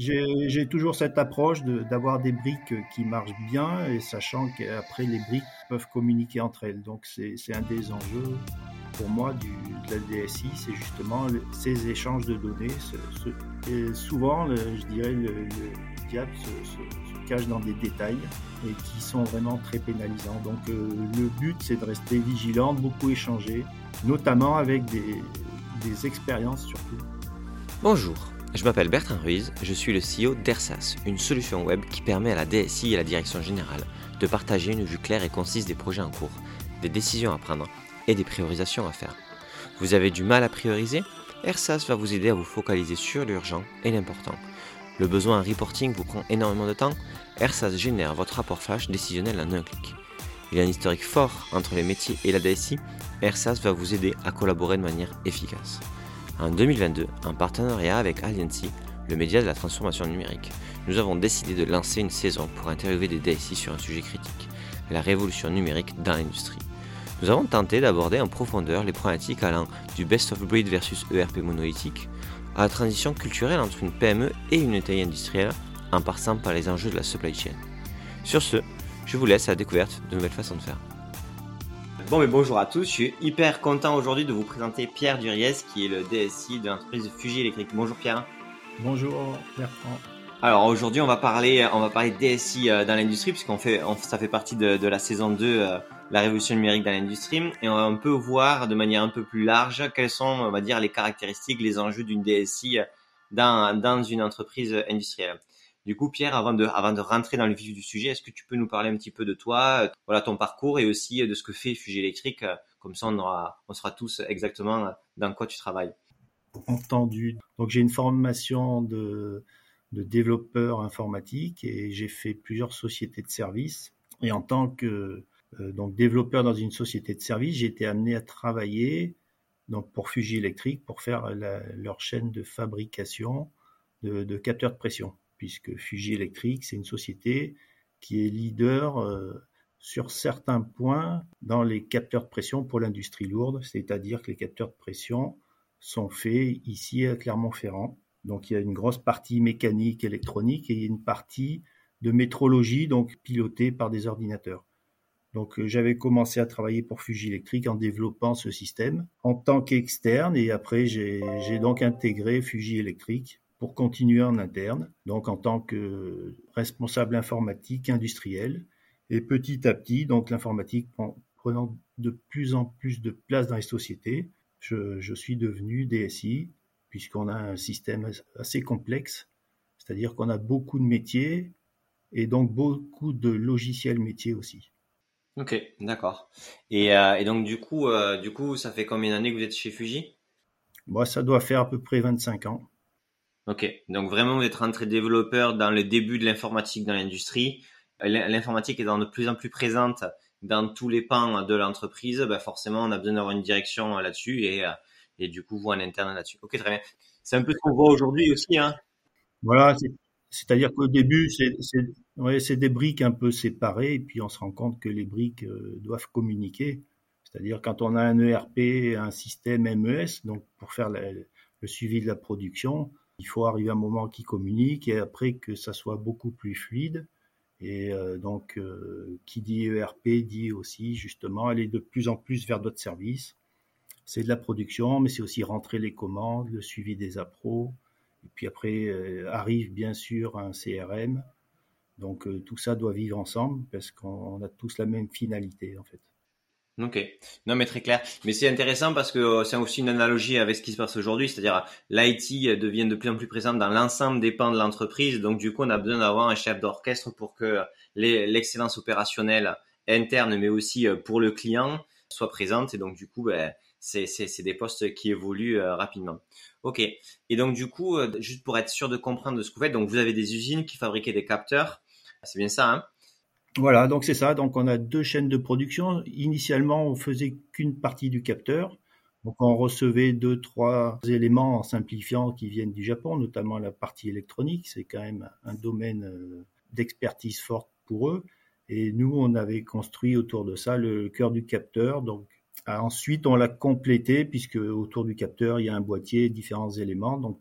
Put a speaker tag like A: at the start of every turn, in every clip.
A: j'ai toujours cette approche d'avoir des briques qui marchent bien et sachant qu'après les briques peuvent communiquer entre elles. Donc c'est un des enjeux pour moi de la DSI, c'est justement ces échanges de données. souvent, je dirais, le, diable se, cache dans des détails et qui sont vraiment très pénalisants. Donc euh, le but, c'est de rester vigilant, beaucoup échanger, notamment avec des expériences surtout.
B: Bonjour. Je m'appelle Bertrand Ruiz, je suis le CEO d'ERSAS, une solution web qui permet à la DSI et à la direction générale de partager une vue claire et concise des projets en cours, des décisions à prendre et des priorisations à faire. Vous avez du mal à prioriser? ERSAS va vous aider à vous focaliser sur l'urgent et l'important. Le besoin en reporting vous prend énormément de temps ERSAS génère votre rapport flash décisionnel en un clic. Il y a un historique fort entre les métiers et la DSI. ERSAS va vous aider à collaborer de manière efficace. En 2022, en partenariat avec Aliancy, le média de la transformation numérique, nous avons décidé de lancer une saison pour interviewer des DSI sur un sujet critique, la révolution numérique dans l'industrie. Nous avons tenté d'aborder en profondeur les problématiques allant du best of breed versus ERP monolithique à la transition culturelle entre une PME et une taille industrielle en passant par les enjeux de la supply chain. Sur ce, je vous laisse à la découverte de nouvelles façons de faire. Bon, mais bonjour à tous, je suis hyper content aujourd'hui de vous présenter Pierre Duriez qui est le DSI de l'entreprise Fuji Électrique. Bonjour Pierre.
A: Bonjour Bertrand.
B: Alors aujourd'hui on va parler on va parler DSI euh, dans l'industrie puisqu'on fait ça fait partie de, la saison 2 la révolution numérique dans l'industrie et on peut voir de manière un peu plus large quelles sont, on va dire, les caractéristiques, les enjeux d'une DSI dans, dans une entreprise industrielle. Du coup, Pierre, avant de, rentrer dans le vif du sujet, est-ce que tu peux nous parler un petit peu de toi, voilà ton parcours et aussi de ce que fait Fuji Électrique Comme ça, on, aura, on sera tous exactement dans quoi tu travailles.
A: Entendu. Donc, j'ai une formation de, développeur informatique et j'ai fait plusieurs sociétés de services. Et en tant que euh, développeur dans une société de service, j'ai été amené à travailler donc pour Fuji Electric pour faire leur chaîne de fabrication de, capteurs de pression, puisque Fuji Electric c'est une société qui est leader euh, sur certains points dans les capteurs de pression pour l'industrie lourde, c'est-à-dire que les capteurs de pression sont faits ici à Clermont-Ferrand. Donc il y a une grosse partie mécanique, électronique et une partie de métrologie, donc pilotée par des ordinateurs. Donc euh, j'avais commencé à travailler pour Fuji Electric en développant ce système en tant qu'externe et après j'ai donc intégré Fuji Electric pour continuer en interne, donc en tant que responsable informatique industriel. Et petit à petit, donc l'informatique prenant de plus en plus de place dans les sociétés, je, je suis devenu DSI puisqu'on a un système assez complexe, c'est-à-dire qu'on a beaucoup de métiers et donc beaucoup de logiciels métiers aussi.
B: Ok, d'accord. Et, euh, et, donc du coup, euh, du coup, ça fait combien d'années que vous êtes chez Fuji?
A: Moi, ça doit faire à peu près 25 ans.
B: Ok, donc vraiment êtes rentré développeur dans le début de l'informatique dans l'industrie. L'informatique étant de plus en plus présente dans tous les pans de l'entreprise, bah forcément on a besoin d'avoir une direction euh, là-dessus et, et du coup vous en interne là-dessus. Ok, très bien. C'est un peu ce qu'on voit aujourd'hui aussi. Hein
A: voilà, c'est-à-dire qu'au début, c'est des briques un peu séparées, et puis on se rend compte que les briques euh, doivent communiquer. C'est-à-dire quand on a un ERP, un système MES, donc pour faire le suivi de la production, il faut arriver à un moment qui communique et après que ça soit beaucoup plus fluide. Et euh, donc, euh, qui dit ERP dit aussi justement aller de plus en plus vers d'autres services. C'est de la production, mais c'est aussi rentrer les commandes, le suivi des appros, et puis après euh, arrive bien sûr un CRM. Donc tout ça doit vivre ensemble parce qu'on a tous la même finalité en fait.
B: Ok, non mais très clair. Mais c'est intéressant parce que euh, c'est aussi une analogie avec ce qui se passe aujourd'hui, c'est-à-dire l'IT devient de plus en plus présente dans l'ensemble des pans de l'entreprise. Donc du coup, on a besoin d'avoir un chef d'orchestre pour que l'excellence opérationnelle interne, mais aussi pour le client, soit présente. Et donc du coup, ben, c'est des postes qui évoluent euh, rapidement. Ok. Et donc du coup, euh, juste pour être sûr de comprendre ce que vous faites, donc vous avez des usines qui fabriquaient des capteurs. C'est bien ça, hein?
A: Voilà, donc c'est ça. Donc on a deux chaînes de production. Initialement, on faisait qu'une partie du capteur. Donc on recevait deux, trois éléments en simplifiant qui viennent du Japon, notamment la partie électronique. C'est quand même un domaine euh, d'expertise forte pour eux. Et nous, on avait construit autour de ça le cœur du capteur, donc Ensuite, on l'a complété puisque autour du capteur, il y a un boîtier, différents éléments. Donc,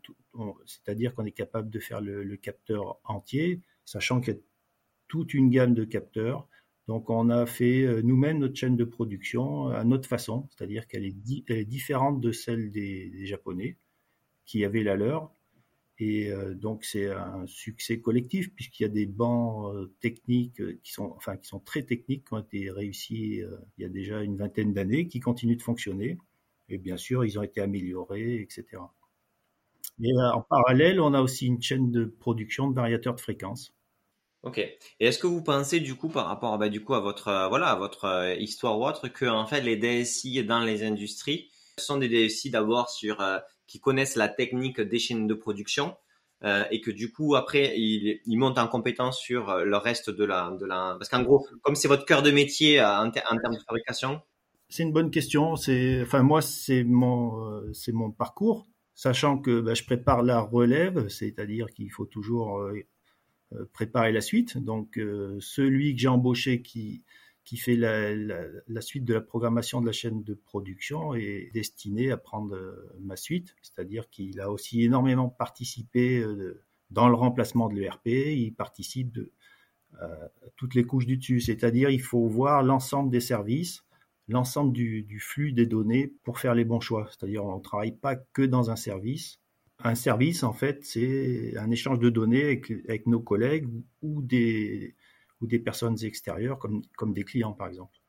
A: c'est-à-dire qu'on est capable de faire le, capteur entier, sachant qu'il y a toute une gamme de capteurs. Donc on a fait euh, nous-mêmes notre chaîne de production à notre façon, c'est-à-dire qu'elle est, différente de celle des, Japonais qui avaient la leur. Et euh, donc c'est un succès collectif puisqu'il y a des bancs euh, techniques qui sont, enfin, qui sont très techniques, qui ont été réussis il y a déjà une vingtaine d'années, qui continuent de fonctionner. Et bien sûr, ils ont été améliorés, etc. Et euh, en parallèle, on a aussi une chaîne de production de variateurs de fréquence.
B: Ok. Et est-ce que vous pensez du coup par rapport bah, du coup à votre euh, voilà à votre euh, histoire ou autre que en fait les DSI dans les industries sont des DSI d'abord sur qui connaissent la technique des chaînes de production et que du coup après ils, montent en compétence sur le reste de la de la parce qu'en gros comme c'est votre cœur de métier en, termes de fabrication?
A: C'est une bonne question. C'est enfin moi c'est mon c'est mon parcours sachant que bah, je prépare la relève, c'est-à-dire qu'il faut toujours euh, euh, préparer la suite. Donc euh, celui que j'ai embauché qui, qui fait la, suite de la programmation de la chaîne de production est destiné à prendre ma suite, c'est-à-dire qu'il a aussi énormément participé dans le remplacement de l'ERP, il participe de, à toutes les couches du dessus, c'est-à-dire il faut voir l'ensemble des services l'ensemble du, flux des données pour faire les bons choix. C'est-à-dire on ne travaille pas que dans un service. Un service, en fait, c'est un échange de données avec, nos collègues ou des, ou des personnes extérieures, comme, comme des clients, par exemple.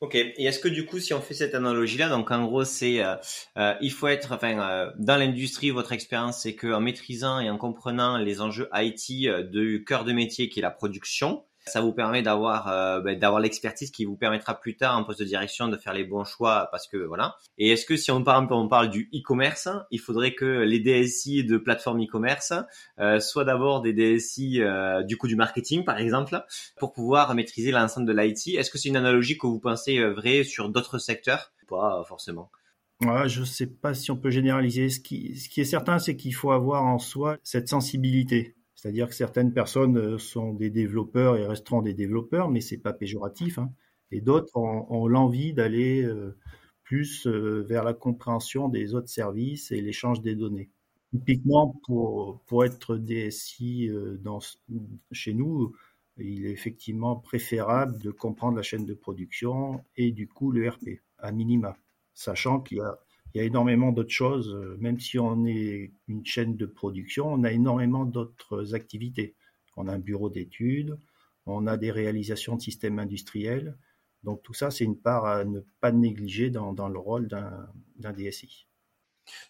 B: Ok. Et est-ce que du coup, si on fait cette analogie-là, donc en gros, c'est euh, euh, il faut être, enfin, euh, dans l'industrie, votre expérience, c'est qu'en maîtrisant et en comprenant les enjeux IT du cœur de métier qui est la production, ça vous permet d'avoir euh, ben, d'avoir l'expertise qui vous permettra plus tard en poste de direction de faire les bons choix parce que voilà. Et est-ce que si on parle on parle du e-commerce, il faudrait que les DSI de plateforme e-commerce euh, soient d'abord des DSI euh, du coup du marketing par exemple pour pouvoir maîtriser l'ensemble de l'IT. Est-ce que c'est une analogie que vous pensez vraie sur d'autres secteurs Pas forcément?
A: Ouais, je ne sais pas si on peut généraliser. Ce qui, ce qui est certain, c'est qu'il faut avoir en soi cette sensibilité. C'est-à-dire que certaines personnes euh, sont des développeurs et resteront des développeurs, mais c'est pas péjoratif. Hein. Et d'autres ont, l'envie d'aller euh, plus euh, vers la compréhension des autres services et l'échange des données. Typiquement, pour, être DSI chez nous, il est effectivement préférable de comprendre la chaîne de production et du coup le RP, à minima, sachant qu'il y a il y a énormément d'autres choses. Euh, même si on est une chaîne de production, on a énormément d'autres activités. On a un bureau d'études, on a des réalisations de systèmes industriels. Donc tout ça, c'est une part à ne pas négliger dans, le rôle d'un DSI.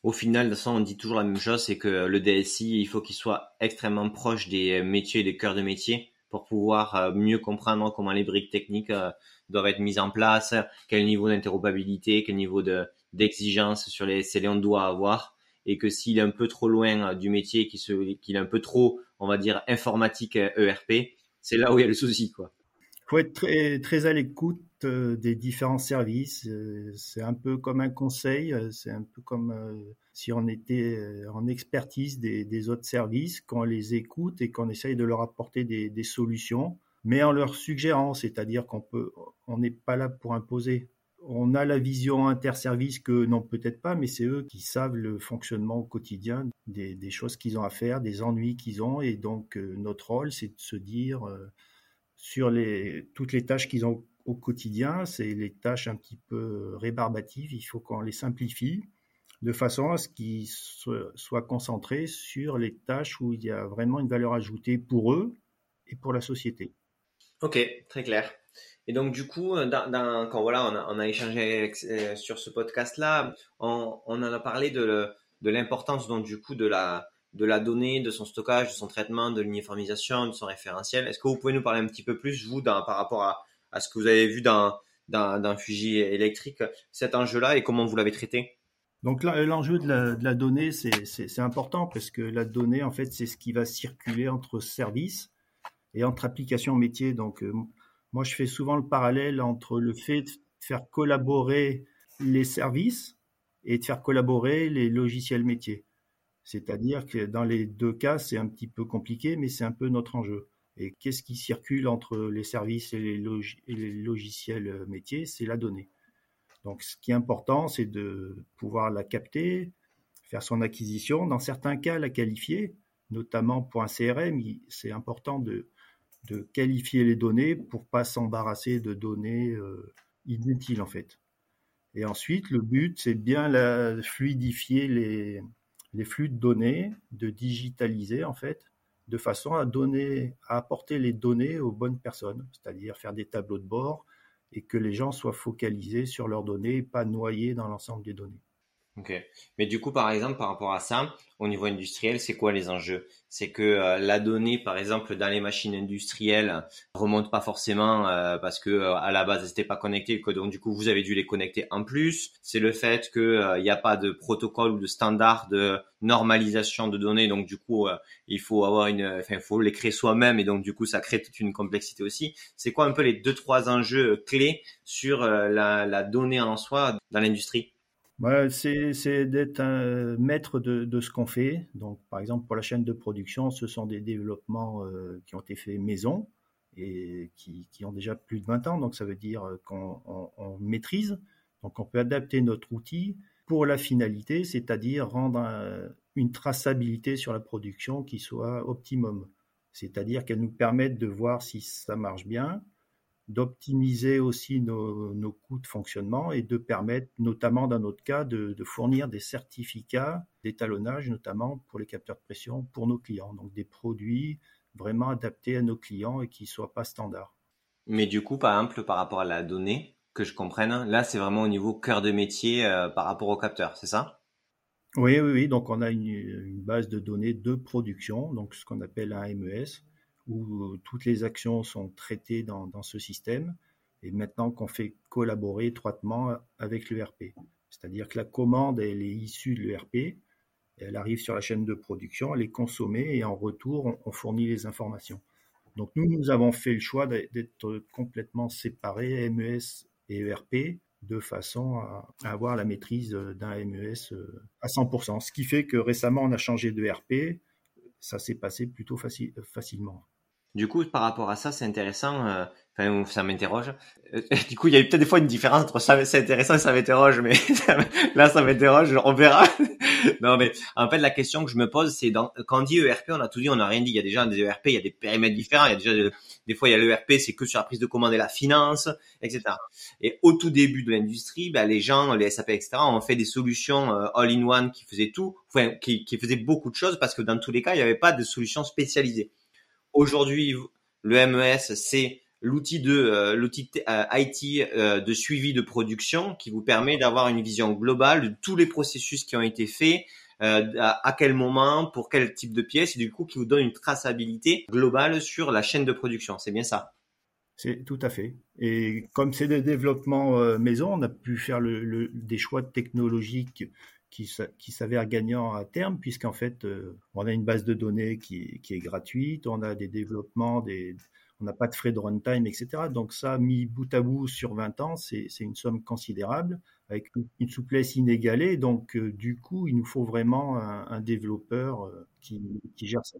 B: Au final, façon, on dit toujours la même chose, c'est que le DSI, il faut qu'il soit extrêmement proche des métiers et des cœurs de métier pour pouvoir euh, mieux comprendre comment les briques techniques euh, doivent être mises en place, quel niveau d'interopérabilité, quel niveau de, d'exigence sur les scellés on doit avoir et que s'il est un peu trop loin du métier, qu'il est un peu trop, on va dire, informatique ERP, c'est là où il y a le souci, quoi.
A: Faut être très, très à l'écoute euh, des différents services. Euh, c'est un peu comme un conseil, euh, c'est un peu comme si on était en expertise des, autres services, qu'on les écoute et qu'on essaye de leur apporter des, des solutions, mais en leur suggérant, c'est-à-dire qu'on on n'est pas là pour imposer on a la vision interservice que non peut-être pas, mais c'est eux qui savent le fonctionnement au quotidien des, choses qu'ils ont à faire, des ennuis qu'ils ont, et donc euh, notre rôle c'est de se dire euh, sur toutes les tâches qu'ils ont au quotidien, c'est les tâches un petit peu rébarbatives, il faut qu'on les simplifie de façon à ce qu'ils soient concentrés sur les tâches où il y a vraiment une valeur ajoutée pour eux et pour la société.
B: Ok, très clair. Et donc du coup, euh, quand voilà, on a, échangé euh, sur ce podcast-là, on, en a parlé de, l'importance donc du coup de la de la donnée, de son stockage, de son traitement, de l'uniformisation, de son référentiel. Est-ce que vous pouvez nous parler un petit peu plus, vous, par rapport à, ce que vous avez vu dans, dans, Fuji électrique, cet enjeu-là, et comment vous l'avez traité?
A: Donc l'enjeu de la, de la donnée, c'est important parce que la donnée, en fait, c'est ce qui va circuler entre services et entre applications métiers. Donc euh, moi, je fais souvent le parallèle entre le fait de faire collaborer les services et de faire collaborer les logiciels métiers. C'est-à-dire que dans les deux cas, c'est un petit peu compliqué, mais c'est un peu notre enjeu. Et qu'est-ce qui circule entre les services et les, logiciels métiers? C'est la donnée. Donc, ce qui est important, c'est de pouvoir la capter, faire son acquisition. Dans certains cas, la qualifier, notamment pour un CRM, c'est important de, de qualifier les données pour pas s'embarrasser de données euh, inutiles en fait. Et ensuite, le but, c'est bien la, fluidifier les, flux de données, de digitaliser en fait, de façon à donner, à apporter les données aux bonnes personnes, c'est-à-dire faire des tableaux de bord et que les gens soient focalisés sur leurs données pas noyés dans l'ensemble des données.
B: Mais du coup, par exemple, par rapport à ça, au niveau industriel, c'est quoi les enjeux? C'est que euh, la donnée, par exemple, dans les machines industrielles, remonte pas forcément euh, parce que euh, à la base, elles n'étaient pas connectées, que donc du coup, vous avez dû les connecter en plus. C'est le fait que il n'y a pas de protocole ou de standard de normalisation de données, donc du coup, il faut avoir une, faut les créer soi-même et donc du coup, ça crée toute une complexité aussi. C'est quoi un peu les deux trois enjeux clés sur la donnée en soi dans l'industrie?
A: C'est d'être un maître de, ce qu'on fait. Donc, par exemple, pour la chaîne de production, ce sont des développements euh, qui ont été faits maison et qui, ont déjà plus de 20 ans. Donc, ça veut dire qu'on on, on maîtrise. Donc, on peut adapter notre outil pour la finalité, c'est-à-dire rendre une traçabilité sur la production qui soit optimum. C'est-à-dire qu'elle nous permette de voir si ça marche bien, d'optimiser aussi nos, coûts de fonctionnement et de permettre, notamment dans notre cas, de, fournir des certificats d'étalonnage, notamment pour les capteurs de pression pour nos clients. Donc des produits vraiment adaptés à nos clients et qui ne soient pas standards.
B: Mais du coup, par exemple, par rapport à la donnée, que je comprenne, là, c'est vraiment au niveau cœur de métier euh, par rapport au capteur, c'est ça?
A: Oui, oui, oui. Donc, on a une, une, base de données de production, donc ce qu'on appelle un MES, où toutes les actions sont traitées dans, ce système et maintenant qu'on fait collaborer étroitement avec l'ERP. C'est-à-dire que la commande, elle est issue de l'ERP, elle arrive sur la chaîne de production, elle est consommée et en retour, on, fournit les informations. Donc nous, nous avons fait le choix d'être complètement séparés, MES et ERP, de façon à, avoir la maîtrise d'un MES euh, à 100%. Ce qui fait que récemment, on a changé de ERP, ça s'est passé plutôt facilement.
B: Du coup, par rapport à ça, c'est intéressant. Euh, ça m'interroge. Euh, du coup, il y a peut-être des fois une différence entre ça, c'est intéressant et ça m'interroge, mais là, ça m'interroge. On verra. non, mais en fait, la question que je me pose, c'est quand on dit ERP, on a tout dit, on n'a rien dit. Il y a déjà des ERP, il y a des périmètres différents. Il y a déjà des, fois, il y a l'ERP, c'est que sur la prise de commande et la finance, etc. Et au tout début de l'industrie, ben, les gens, les SAP, etc., ont fait des solutions euh, all-in-one qui faisaient tout, enfin, qui, qui faisaient beaucoup de choses parce que dans tous les cas, il n'y avait pas de solution spécialisée. Aujourd'hui, le MES, c'est l'outil de euh, l'outil euh, IT euh, de suivi de production qui vous permet d'avoir une vision globale de tous les processus qui ont été faits, à, quel moment, pour quel type de pièce, et du coup qui vous donne une traçabilité globale sur la chaîne de production. C'est bien ça.
A: C'est tout à fait. Et comme c'est des développements maison, on a pu faire des choix technologiques qui, qui s'avère gagnant à terme, puisqu'en fait, on a une base de données qui, qui, est gratuite, on a des développements, des, on n'a pas de frais de runtime, etc. Donc ça, mis bout à bout sur 20 ans, c'est une somme considérable, avec une souplesse inégalée. Donc euh, du coup, il nous faut vraiment un, développeur euh, qui, gère ça.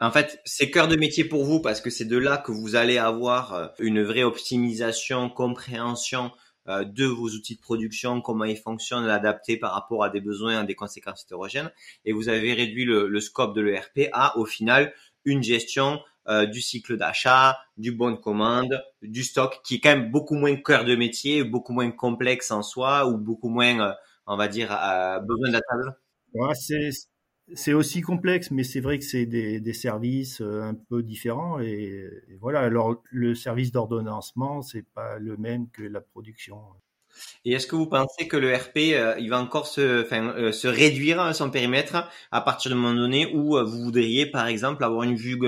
B: En fait, c'est cœur de métier pour vous parce que c'est de là que vous allez avoir une vraie optimisation, compréhension euh, de vos outils de production, comment ils fonctionnent, l'adapter par rapport à des besoins, à des conséquences hétérogènes. Et vous avez réduit le, scope de l'ERP à, au final, une gestion euh, du cycle d'achat, du bon de commande, du stock, qui est quand même beaucoup moins cœur de métier, beaucoup moins complexe en soi, ou beaucoup moins, euh, on va dire, besoin de la table.
A: C'est aussi complexe, mais c'est vrai que c'est des, services euh, un peu différents. Et, voilà, alors le service d'ordonnancement, c'est pas le même que la production.
B: Et est-ce que vous pensez que le RP, euh, il va encore se, euh, réduire son périmètre à partir du moment donné où euh, vous voudriez, par exemple, avoir une vue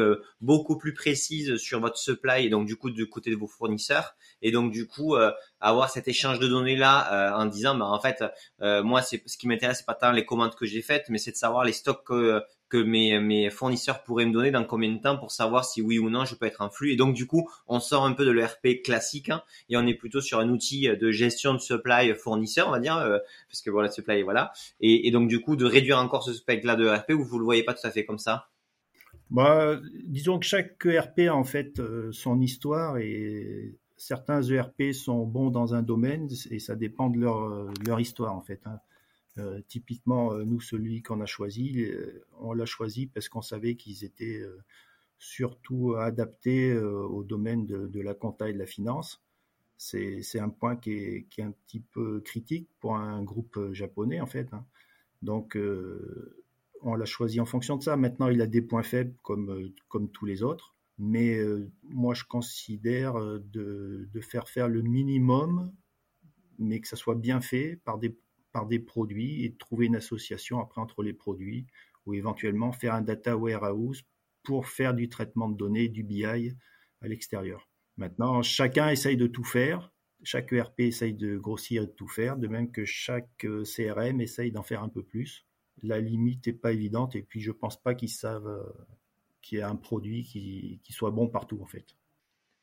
B: beaucoup plus précise sur votre supply et donc du coup du côté de vos fournisseurs et donc du coup avoir cet échange de données là en disant, bah en fait, moi c'est ce qui m'intéresse, c'est pas tant les commandes que j'ai faites, mais c'est de savoir les stocks que mes, fournisseurs pourraient me donner dans combien de temps pour savoir si oui ou non je peux être en flux. Et donc du coup, on sort un peu de l'ERP classique hein, et on est plutôt sur un outil de gestion de supply fournisseur, on va dire, euh, parce que voilà, supply, voilà. Et, donc du coup, de réduire encore ce spectre-là de ERP, ou vous le voyez pas tout à fait comme ça?
A: Bah, disons que chaque ERP a en fait euh, son histoire et certains ERP sont bons dans un domaine et ça dépend de leur, leur histoire en fait. Hein. typiquement, nous, celui qu'on a choisi, on l'a choisi parce qu'on savait qu'ils étaient surtout adaptés au domaine de, la compta et de la finance. C'est un point qui est, un petit peu critique pour un groupe japonais, en fait. Hein. Donc, on l'a choisi en fonction de ça. Maintenant, il a des points faibles comme tous les autres. Mais euh, moi, je considère euh, de, faire faire le minimum, mais que ça soit bien fait par des, par des produits et de trouver une association après entre les produits ou éventuellement faire un data warehouse pour faire du traitement de données, du BI à l'extérieur. Maintenant, chacun essaye de tout faire. Chaque ERP essaye de grossir et de tout faire, de même que chaque euh, CRM essaye d'en faire un peu plus. La limite n'est pas évidente et puis je pense pas qu'ils savent qu'il y ait un produit qui, qui, soit bon partout en fait.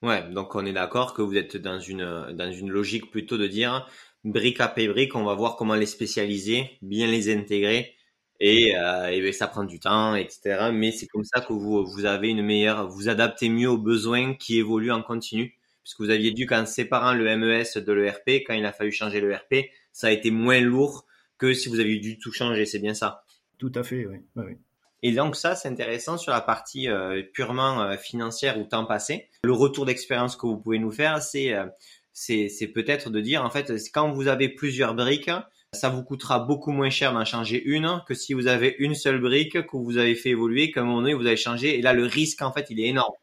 B: Ouais, donc on est d'accord que vous êtes dans une, dans une logique plutôt de dire brique après brique, on va voir comment les spécialiser, bien les intégrer et, euh, et ben, ça prend du temps, etc. Mais c'est comme ça que vous, vous avez une meilleure, vous adaptez mieux aux besoins qui évoluent en continu. Puisque vous aviez dû qu'en séparant le MES de l'ERP, quand il a fallu changer l'ERP, ça a été moins lourd que si vous aviez dû tout changer, c'est bien ça?
A: Tout à fait, oui. oui.
B: Et donc ça, c'est intéressant sur la partie euh, purement euh, financière ou temps passé. Le retour d'expérience que vous pouvez nous faire, c'est euh, c'est peut-être de dire en fait quand vous avez plusieurs briques, ça vous coûtera beaucoup moins cher d'en changer une que si vous avez une seule brique que vous avez fait évoluer, qu'à un moment donné vous avez changé. Et là, le risque en fait, il est énorme.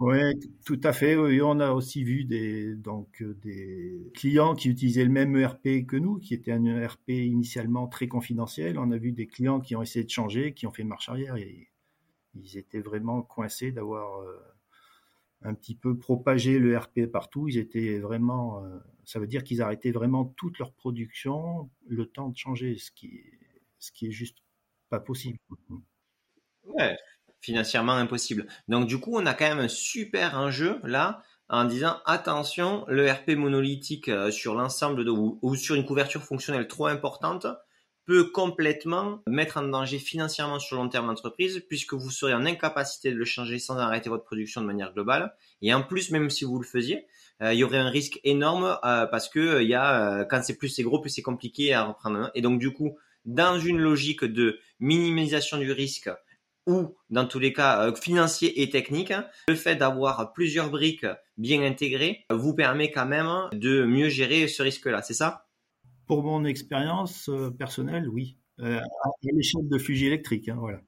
A: Oui, tout à fait. On a aussi vu des, donc, euh, des clients qui utilisaient le même ERP que nous, qui était un ERP initialement très confidentiel. On a vu des clients qui ont essayé de changer, qui ont fait marche arrière et ils étaient vraiment coincés d'avoir euh, un petit peu propagé le RP partout. Ils étaient vraiment, euh, ça veut dire qu'ils arrêtaient vraiment toute leur production le temps de changer, ce qui, ce qui est juste pas possible.
B: Ouais, financièrement impossible. Donc du coup, on a quand même un super enjeu là en disant attention, le RP monolithique euh, sur l'ensemble de ou, sur une couverture fonctionnelle trop importante peut complètement mettre en danger financièrement sur long terme l'entreprise puisque vous serez en incapacité de le changer sans arrêter votre production de manière globale. Et en plus, même si vous le faisiez, euh, il y aurait un risque énorme euh, parce que il y a quand c'est plus c'est gros, plus c'est compliqué à reprendre. Et donc du coup, dans une logique de minimisation du risque ou dans tous les cas euh, financiers et techniques, le fait d'avoir plusieurs briques bien intégrées vous permet quand même de mieux gérer ce risque-là, c'est ça?
A: Pour mon expérience euh, personnelle, oui. Euh, à l'échelle de fusil électrique, hein, voilà.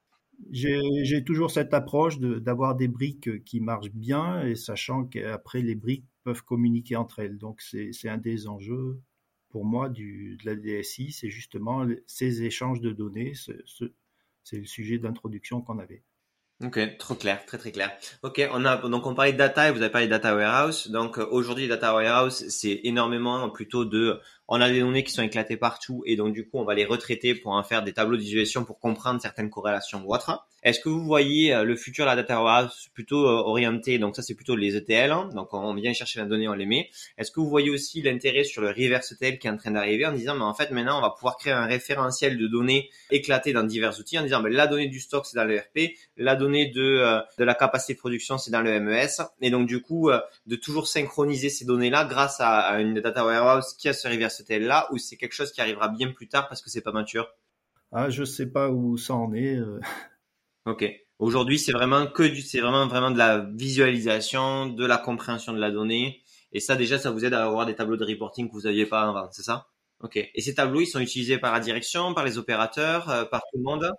A: J'ai toujours cette approche d'avoir des briques qui marchent bien et sachant qu'après les briques peuvent communiquer entre elles. Donc c'est un des enjeux pour moi de la DSI, c'est justement ces échanges de données, ce, c'est le sujet d'introduction qu'on avait.
B: Ok, trop clair, très très clair. Ok, on a donc on parlait de data et vous avez parlé de data warehouse. Donc euh, aujourd'hui, data warehouse, c'est énormément plutôt de, on a des données qui sont éclatées partout et donc du coup, on va les retraiter pour en faire des tableaux d'utilisation pour comprendre certaines corrélations ou autres. Est-ce que vous voyez euh, le futur de la data warehouse plutôt euh, orienté Donc ça, c'est plutôt les ETL. Hein. donc on vient chercher la donnée, on les met. Est-ce que vous voyez aussi l'intérêt sur le reverse ETL qui est en train d'arriver en disant, mais en fait, maintenant, on va pouvoir créer un référentiel de données éclatées dans divers outils en disant, ben, la donnée du stock, c'est dans l'ERP, la donnée de, euh, de la capacité de production, c'est dans le MES. Et donc, du coup, de toujours synchroniser ces données-là grâce à, une data warehouse qui a ce reverse TL là, ou c'est quelque chose qui arrivera bien plus tard parce que c'est pas mature?
A: Ah, je sais pas où ça en est. Euh.
B: Ok. Aujourd'hui, c'est vraiment que du, c'est vraiment, vraiment de la visualisation, de la compréhension de la donnée. Et ça, déjà, ça vous aide à avoir des tableaux de reporting que vous n'aviez pas avant, c'est ça? Ok. Et ces tableaux, ils sont utilisés par la direction, par les opérateurs, par tout le monde?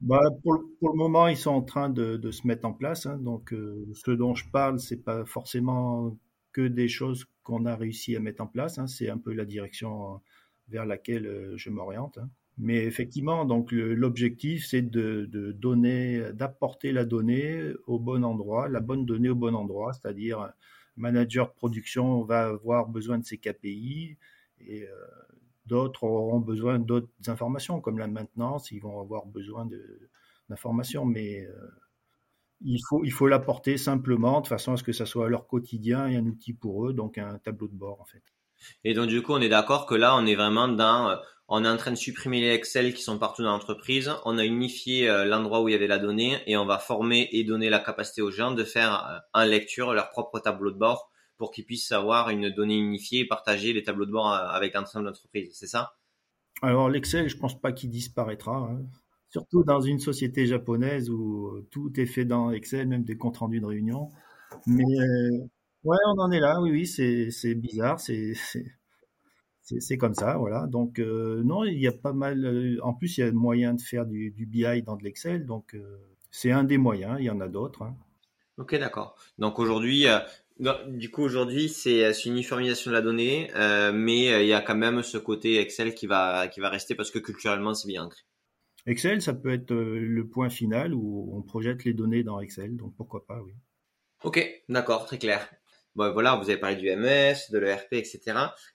A: Bah, pour, pour, le moment, ils sont en train de, de se mettre en place. Hein, donc, euh, ce dont je parle, c'est pas forcément que des choses qu'on a réussi à mettre en place. Hein, c'est un peu la direction vers laquelle euh, je m'oriente. Hein. Mais effectivement, donc l'objectif, c'est de, donner, d'apporter la donnée au bon endroit, la bonne donnée au bon endroit, c'est-à-dire manager de production va avoir besoin de ses KPI et euh, D'autres auront besoin d'autres informations, comme la maintenance, ils vont avoir besoin d'informations, mais euh, il faut il faut l'apporter simplement de façon à ce que ça soit leur quotidien et un outil pour eux, donc un tableau de bord en fait.
B: Et donc du coup, on est d'accord que là, on est vraiment dans, euh, on est en train de supprimer les Excel qui sont partout dans l'entreprise. On a unifié euh, l'endroit où il y avait la donnée et on va former et donner la capacité aux gens de faire en lecture leur propre tableau de bord pour qu'ils puissent avoir une donnée unifiée et partager les tableaux de bord avec l'ensemble de l'entreprise. C'est ça?
A: Alors l'Excel, je pense pas qu'il disparaîtra. Hein. Surtout dans une société japonaise où tout est fait dans Excel, même des comptes rendus de réunion. Mais euh, ouais, on en est là. Oui, oui, c'est bizarre. C'est comme ça, voilà. Donc euh, non, il y a pas mal. Euh, en plus, il y a moyen de faire du, du BI dans de l'Excel. Donc c'est un des moyens. Il y en a d'autres. Hein.
B: Ok, d'accord. Donc aujourd'hui, du coup, aujourd'hui, c'est une uniformisation de la donnée, mais il y a quand même ce côté Excel qui va, qui va rester parce que culturellement, c'est bien ancré.
A: Excel, ça peut être euh, le point final où on projette les données dans Excel, donc pourquoi pas, oui.
B: Ok, d'accord, très clair. Bon, voilà, vous avez parlé du MS, de l'ERP, etc.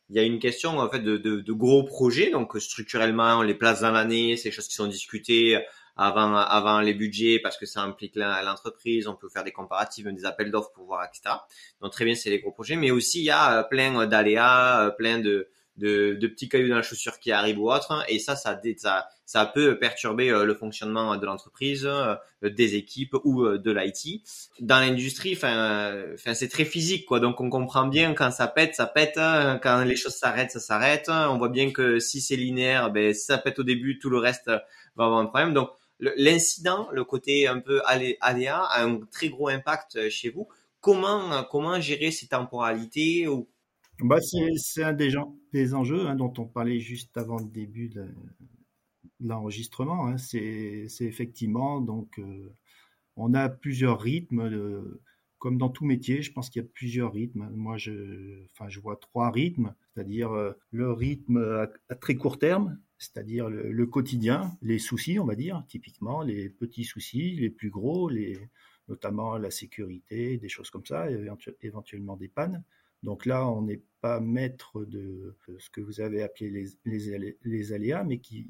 B: Il y a une question en fait de, gros projets, donc structurellement, on les place dans l'année, des choses qui sont discutées avant, avant les budgets parce que ça implique l'entreprise, on peut faire des comparatifs, des appels d'offres pour voir, etc. Donc très bien, c'est les gros projets, mais aussi il y a euh, plein d'aléas, euh, plein de, de, de, petits cailloux dans la chaussure qui arrivent ou autre. Et ça, ça, ça, ça peut perturber euh, le fonctionnement de l'entreprise, euh, des équipes ou euh, de l'IT. Dans l'industrie, enfin, c'est très physique, quoi. Donc, on comprend bien quand ça pète, ça pète. Hein. Quand les choses s'arrêtent, ça s'arrête. On voit bien que si c'est linéaire, ben, si ça pète au début, tout le reste va avoir un problème. Donc, l'incident, le côté un peu aléa, a un très gros impact chez vous. Comment, comment gérer ces temporalités ou
A: bah, c'est un des, gens, des enjeux hein, dont on parlait juste avant le début de, l'enregistrement. Hein. C'est effectivement, donc, euh, on a plusieurs rythmes, comme dans tout métier, je pense qu'il y a plusieurs rythmes. Moi, je, vois trois rythmes, c'est-à-dire euh, le rythme à, très court terme, c'est-à-dire le, quotidien, les soucis, on va dire, typiquement, les petits soucis, les plus gros, notamment la sécurité, des choses comme ça, éventuellement des pannes. Donc là, on n'est pas maître de ce que vous avez appelé les, aléas, mais qu'il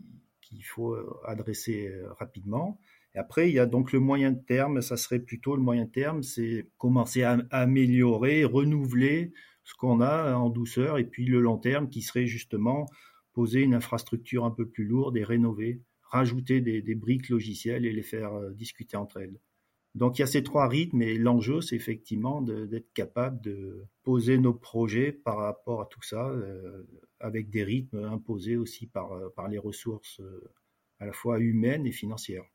A: faut euh, adresser euh, rapidement. Après, il y a donc le moyen terme, ça serait plutôt le moyen terme, c'est commencer à améliorer, renouveler ce qu'on a en douceur, et puis le long terme qui serait justement poser une infrastructure un peu plus lourde et rénover, rajouter des, briques logicielles et les faire euh, discuter entre elles. Donc il y a ces trois rythmes et l'enjeu, c'est effectivement d'être capable de poser nos projets par rapport à tout ça, euh, avec des rythmes imposés aussi par, euh, par les ressources euh, à la fois humaines et financières.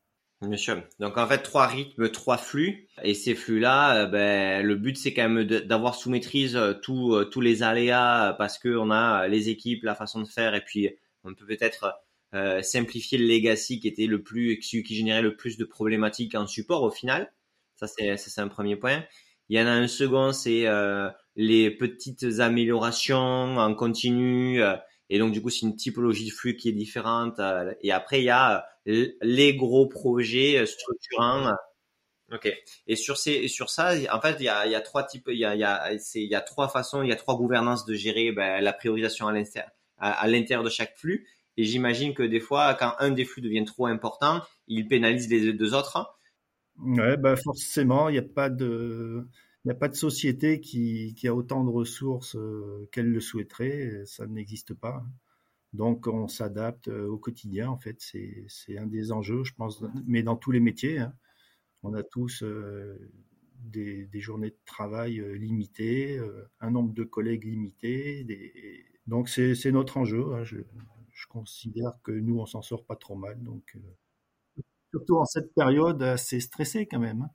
B: Monsieur. Donc en fait trois rythmes, trois flux, et ces flux-là, ben, le but c'est quand même d'avoir sous maîtrise tous les aléas parce que on a les équipes, la façon de faire, et puis on peut peut-être euh, simplifier le legacy qui était le plus qui, générait le plus de problématiques en support au final. Ça c'est c'est un premier point. Il y en a un second, c'est euh, les petites améliorations en continu. Euh, et donc du coup, c'est une typologie de flux qui est différente. et après, il y a les gros projets structurants. Ok. Et sur ces, sur ça, en fait, il y a, trois types, il y a, il y a, il y a trois façons, il y a trois gouvernances de gérer ben, la priorisation à l'intérieur, à l'intérieur de chaque flux. Et j'imagine que des fois, quand un des flux devient trop important, il pénalise les deux autres.
A: Ouais, bah forcément, il n'y a pas de, il a pas de société qui, a autant de ressources euh, qu'elle le souhaiterait. Ça n'existe pas. Donc, on s'adapte euh, au quotidien. En fait, c'est un des enjeux, je pense, mais dans tous les métiers. Hein. On a tous euh, des, journées de travail limitées, un nombre de collègues limité. Donc, c'est notre enjeu. Hein. Considère que nous, on s'en sort pas trop mal. Donc, euh, surtout en cette période assez stressée quand même. Hein.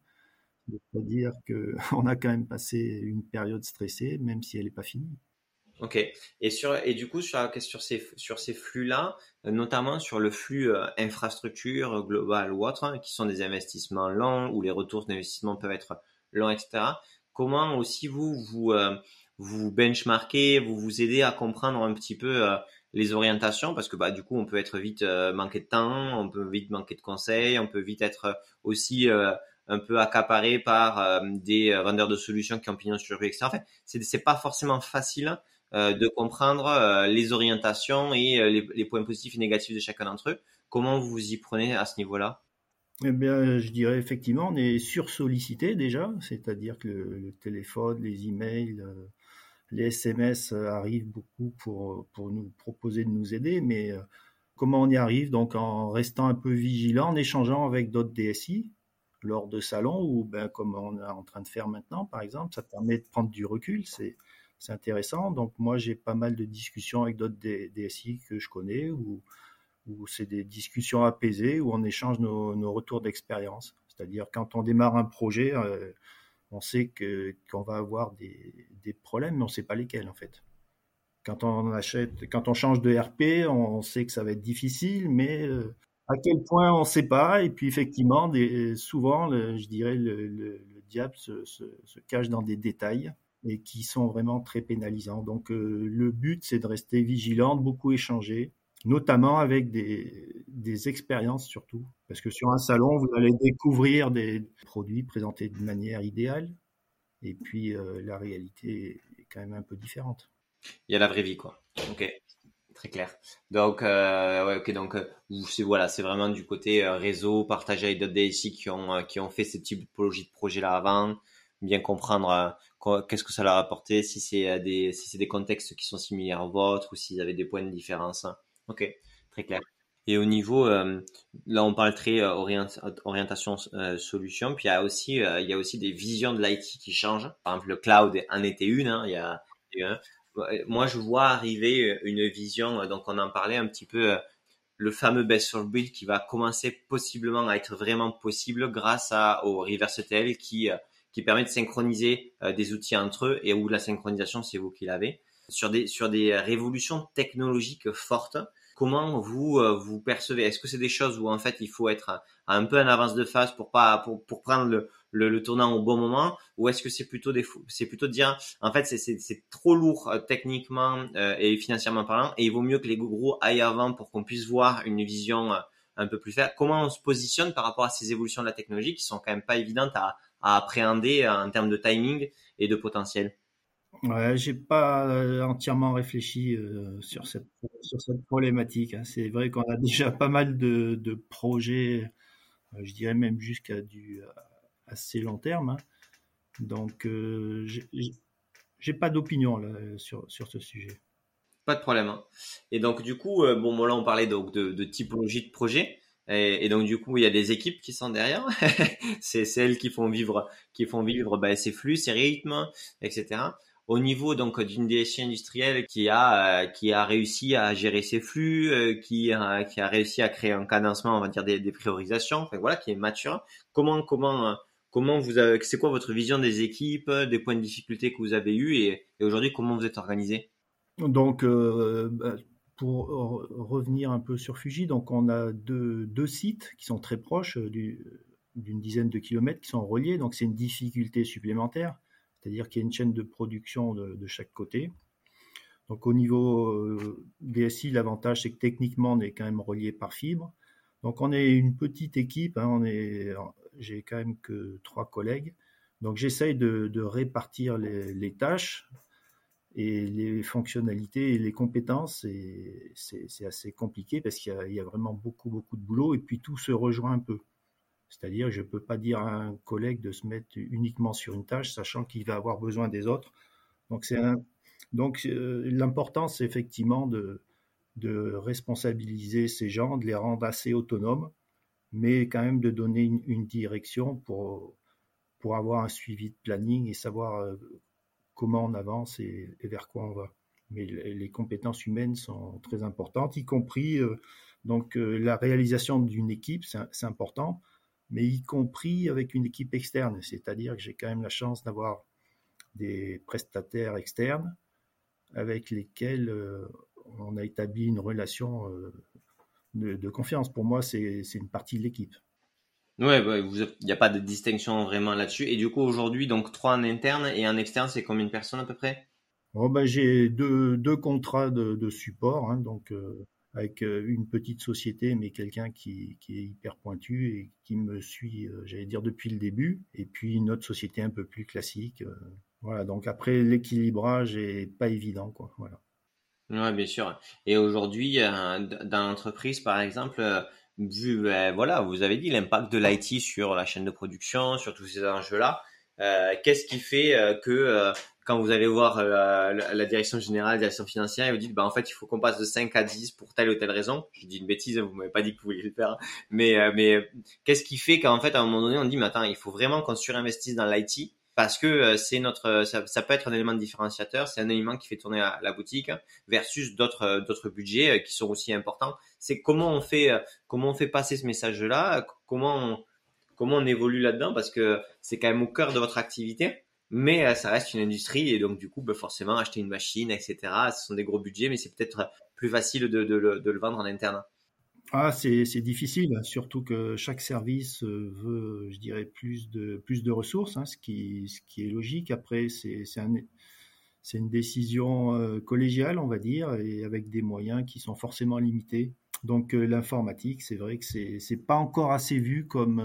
A: C'est-à-dire qu'on a quand même passé une période stressée, même si elle n'est pas finie.
B: Ok. Et sur et du coup sur, ces sur ces flux-là, notamment sur le flux euh, infrastructure global ou autre, hein, qui sont des investissements longs où les retours d'investissement peuvent être longs, etc. Comment aussi vous vous euh, vous benchmarkez, vous vous aidez à comprendre un petit peu les orientations parce que bah du coup on peut être vite euh, manqué de temps, on peut vite manquer de conseils, on peut vite être aussi euh, un peu accaparé par euh, des vendeurs de solutions qui ont pignon sur rue, etc. En fait, c'est pas forcément facile de comprendre les orientations et les, les, points positifs et négatifs de chacun d'entre eux. Comment vous vous y prenez à ce niveau-là?
A: Eh bien, je dirais effectivement, on est sursollicité déjà, c'est-à-dire que le, le, téléphone, les emails, les SMS euh, arrivent beaucoup pour, pour nous proposer de nous aider, mais euh, comment on y arrive? Donc en restant un peu vigilant, en échangeant avec d'autres DSI lors de salons ou ben, comme on est en train de faire maintenant, par exemple, ça permet de prendre du recul. C'est intéressant. Donc moi, j'ai pas mal de discussions avec d'autres DSI que je connais, où, où c'est des discussions apaisées, où on échange nos, retours d'expérience. C'est-à-dire quand on démarre un projet, euh, on sait que qu'on va avoir des, des problèmes, mais on ne sait pas lesquels en fait. Quand on achète, quand on change de RP, on sait que ça va être difficile, mais euh, à quel point on ne sait pas. Et puis effectivement, souvent, je dirais, le, le, le diable se, cache dans des détails et qui sont vraiment très pénalisants. Donc euh, le but, c'est de rester vigilant, de beaucoup échanger, notamment avec des, des expériences surtout. Parce que sur un salon, vous allez découvrir des produits présentés de manière idéale, et puis euh, la réalité est quand même un peu différente.
B: Il y a la vraie vie, quoi. Ok, très clair. Donc, euh, ouais, donc euh, c'est voilà, c'est vraiment du côté réseau, partager avec d'autres DSI qui ont qui ont fait ce type de projet là avant, bien comprendre qu'est-ce que ça leur a apporté, si c'est des si des contextes qui sont similaires aux vôtres ou s'ils avaient des points de différence. Ok, très clair. Et au niveau, euh, là on parle très euh, orientation euh, solution, puis il y a aussi il y a aussi des visions de l'IT qui changent. Par exemple, le cloud en était une. Hein, il y a, moi, je vois arriver une vision, donc on en parlait un petit peu, le fameux best for build qui va commencer possiblement à être vraiment possible grâce à, au reverse TL qui, qui permet de synchroniser des outils entre eux et où la synchronisation, c'est vous qui l'avez. Sur des, sur des révolutions technologiques fortes, Comment vous euh, vous percevez? Est-ce que c'est des choses où en fait il faut être un peu en avance de phase pour pas pour, pour prendre le, le, le, tournant au bon moment? Ou est-ce que c'est plutôt des c'est plutôt de dire en fait c'est trop lourd euh, techniquement euh, et financièrement parlant et il vaut mieux que les gros aillent avant pour qu'on puisse voir une vision un peu plus faire? Comment on se positionne par rapport à ces évolutions de la technologie qui sont quand même pas évidentes à, à appréhender en termes de timing et de potentiel?
A: Ouais, j'ai pas euh, entièrement réfléchi euh, sur cette sur cette problématique. Hein. C'est vrai qu'on a déjà pas mal de, de projets, euh, je dirais même jusqu'à du assez long terme. Hein. Donc, euh, j'ai pas d'opinion sur sur ce sujet.
B: Pas de problème. Hein. Et donc du coup, bon, là on parlait donc de, typologie de projet. Et, et, donc du coup, il y a des équipes qui sont derrière. c'est celles qui font vivre, qui font vivre bah, ces flux, ces rythmes, etc au niveau donc d'une DSI industrielle qui a euh, qui a réussi à gérer ses flux, euh, qui a, qui a réussi à créer un cadencement, on va dire des, des priorisations, voilà, qui est mature. Comment comment euh, comment vous c'est quoi votre vision des équipes, des points de difficulté que vous avez eu et, aujourd'hui comment vous êtes organisé?
A: Donc euh, bah, pour revenir un peu sur Fuji, donc on a deux sites qui sont très proches d'une dizaine de kilomètres qui sont reliés, donc c'est une difficulté supplémentaire c'est-à-dire qu'il y a une chaîne de production de, chaque côté. Donc au niveau euh, DSI, l'avantage c'est que techniquement on est quand même relié par fibre. Donc on est une petite équipe, hein, on est, j'ai quand même que trois collègues. Donc j'essaye de, répartir les, les, tâches et les fonctionnalités et les compétences. Et c'est assez compliqué parce qu'il y, y, a vraiment beaucoup beaucoup de boulot et puis tout se rejoint un peu. C'est-à-dire, je ne peux pas dire à un collègue de se mettre uniquement sur une tâche, sachant qu'il va avoir besoin des autres. Donc, c'est donc euh, l'important, c'est effectivement de, responsabiliser ces gens, de les rendre assez autonomes, mais quand même de donner une, direction pour, pour avoir un suivi de planning et savoir euh, comment on avance et, vers quoi on va. Mais les compétences humaines sont très importantes, y compris euh, donc la réalisation d'une équipe, c'est important mais y compris avec une équipe externe. C'est-à-dire que j'ai quand même la chance d'avoir des prestataires externes avec lesquels euh, on a établi une relation euh, de, de, confiance. Pour moi, c'est une partie de l'équipe.
B: Ouais, bah, il n'y a pas de distinction vraiment là-dessus. Et du coup, aujourd'hui, donc trois en interne et en externe, c'est combien de personnes à peu près?
A: Oh, bah, J'ai deux, deux, contrats de, de support, hein, donc euh, avec euh, une petite société, mais quelqu'un qui, est hyper pointu et qui me suit, euh, j'allais dire, depuis le début. Et puis une autre société un peu plus classique. Euh, voilà, donc après, l'équilibrage est pas évident, quoi. Voilà.
B: Ouais, bien sûr. Et aujourd'hui, dans l'entreprise, par exemple, vu, ben, voilà, vous avez dit l'impact de l'IT sur la chaîne de production, sur tous ces enjeux-là. Qu'est-ce qui fait que quand vous allez voir la, la, direction générale, la direction financière, ils vous disent, bah, en fait, il faut qu'on passe de 5 à 10 pour telle ou telle raison. Je dis une bêtise, vous m'avez pas dit que vous vouliez le faire. Mais, mais qu'est-ce qui fait qu'en fait, à un moment donné, on dit, mais attends, il faut vraiment qu'on surinvestisse dans l'IT parce que c'est notre, ça, peut être un élément différenciateur, c'est un élément qui fait tourner la, boutique versus d'autres d'autres budgets qui sont aussi importants. C'est comment on fait comment on fait passer ce message-là, comment comment on évolue là-dedans? Parce que c'est quand même au cœur de votre activité mais euh, ça reste une industrie et donc du coup bah, forcément acheter une machine etc ce sont des gros budgets mais c'est peut-être plus facile de, le vendre en interne
A: ah, c'est difficile, surtout que chaque service euh, veut, je dirais, plus de, ressources, hein, ce, qui, est logique. Après, c'est un, une décision euh, collégiale, on va dire, et avec des moyens qui sont forcément limités. Donc l'informatique, c'est vrai que c'est pas encore assez vu comme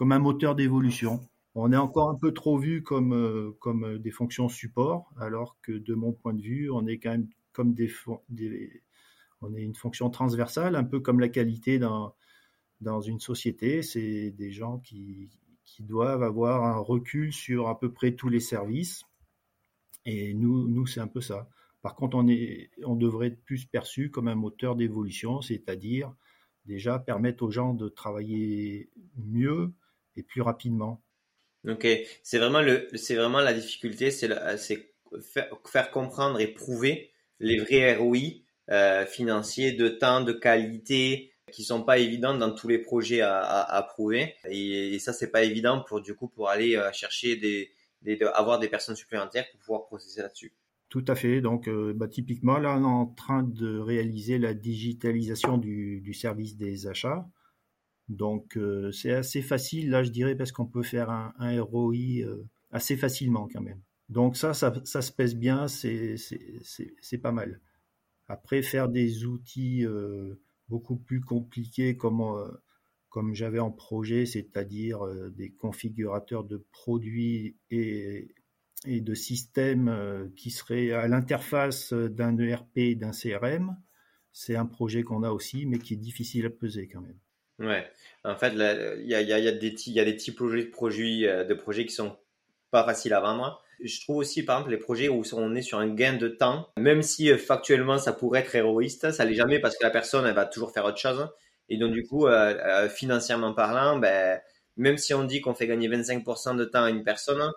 A: un moteur d'évolution. On est encore un peu trop vu comme, euh, comme euh, des fonctions support, alors que de mon point de vue, on est quand même comme des, on est une fonction transversale, un peu comme la qualité dans, dans une société. C'est des gens qui, qui doivent avoir un recul sur à peu près tous les services. Et nous, nous c'est un peu ça. Par contre, on, est, on devrait être plus perçu comme un moteur d'évolution, c'est-à-dire déjà permettre aux gens de travailler mieux et plus rapidement.
B: Ok, c'est vraiment le, c'est vraiment la difficulté, c'est c'est faire, comprendre et prouver les vrais ROI euh, financiers de temps, de qualité, qui sont pas évidents dans tous les projets à, à, prouver. Et, et ça, c'est pas évident pour du coup pour aller euh, chercher des, des avoir des personnes supplémentaires pour pouvoir processer là-dessus.
A: Tout à fait. Donc, euh, bah, typiquement, là, on est en train de réaliser la digitalisation du, du service des achats. Donc euh, c'est assez facile, là je dirais, parce qu'on peut faire un, ROI euh, assez facilement quand même. Donc ça, ça, se pèse bien, c'est pas mal. Après, faire des outils euh, beaucoup plus compliqués comme, comme j'avais en projet, c'est-à-dire des configurateurs de produits et, et de systèmes qui seraient à l'interface d'un ERP et d'un CRM, c'est un projet qu'on a aussi, mais qui est difficile à peser quand même.
B: Ouais. En fait, il y a, des, y de projets, euh, de projets qui sont pas faciles à vendre. Je trouve aussi, par exemple, les projets où on est sur un gain de temps, même si euh, factuellement ça pourrait être héroïste, ça l'est jamais parce que la personne, elle va toujours faire autre chose. Et donc, du coup, euh, financièrement parlant, ben, même si on dit qu'on fait gagner 25% de temps à une personne,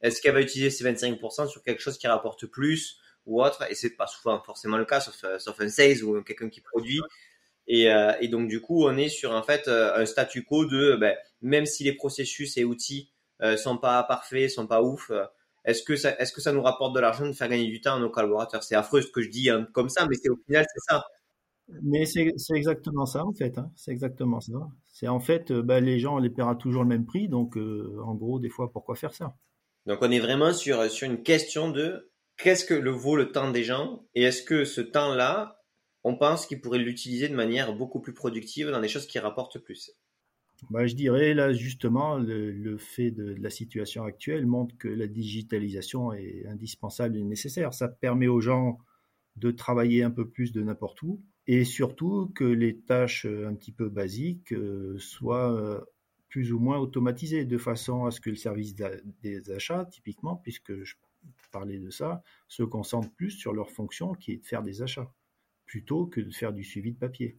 B: est-ce qu'elle va utiliser ces 25% sur quelque chose qui rapporte plus ou autre? Et c'est pas souvent forcément le cas, sauf, sauf un sales ou quelqu'un qui produit. Et, euh, et, donc du coup, on est sur en fait euh, un statu quo de ben, même si les processus et outils euh, sont pas parfaits, sont pas ouf, euh, est-ce que ça, est-ce que ça nous rapporte de l'argent de faire gagner du temps à nos collaborateurs? C'est affreux ce que je dis hein, comme ça, mais c'est au final c'est ça.
A: Mais c'est, exactement ça en fait. Hein. C'est exactement ça. C'est en fait, ben, les gens on les paiera toujours le même prix, donc en gros des fois pourquoi faire ça?
B: Donc on est vraiment sur sur une question de qu'est-ce que le vaut le temps des gens? Et est-ce que ce temps-là on pense qu'il pourrait l'utiliser de manière beaucoup plus productive dans des choses qui rapportent plus.
A: Bah, je dirais là justement le, fait de, la situation actuelle montre que la digitalisation est indispensable et nécessaire. Ça permet aux gens de travailler un peu plus de n'importe où et surtout que les tâches euh, un petit peu basiques euh, soient euh, plus ou moins automatisées de façon à ce que le service des achats, typiquement, puisque je parlais de ça, se concentre plus sur leur fonction qui est de faire des achats plutôt que de faire du suivi de papier.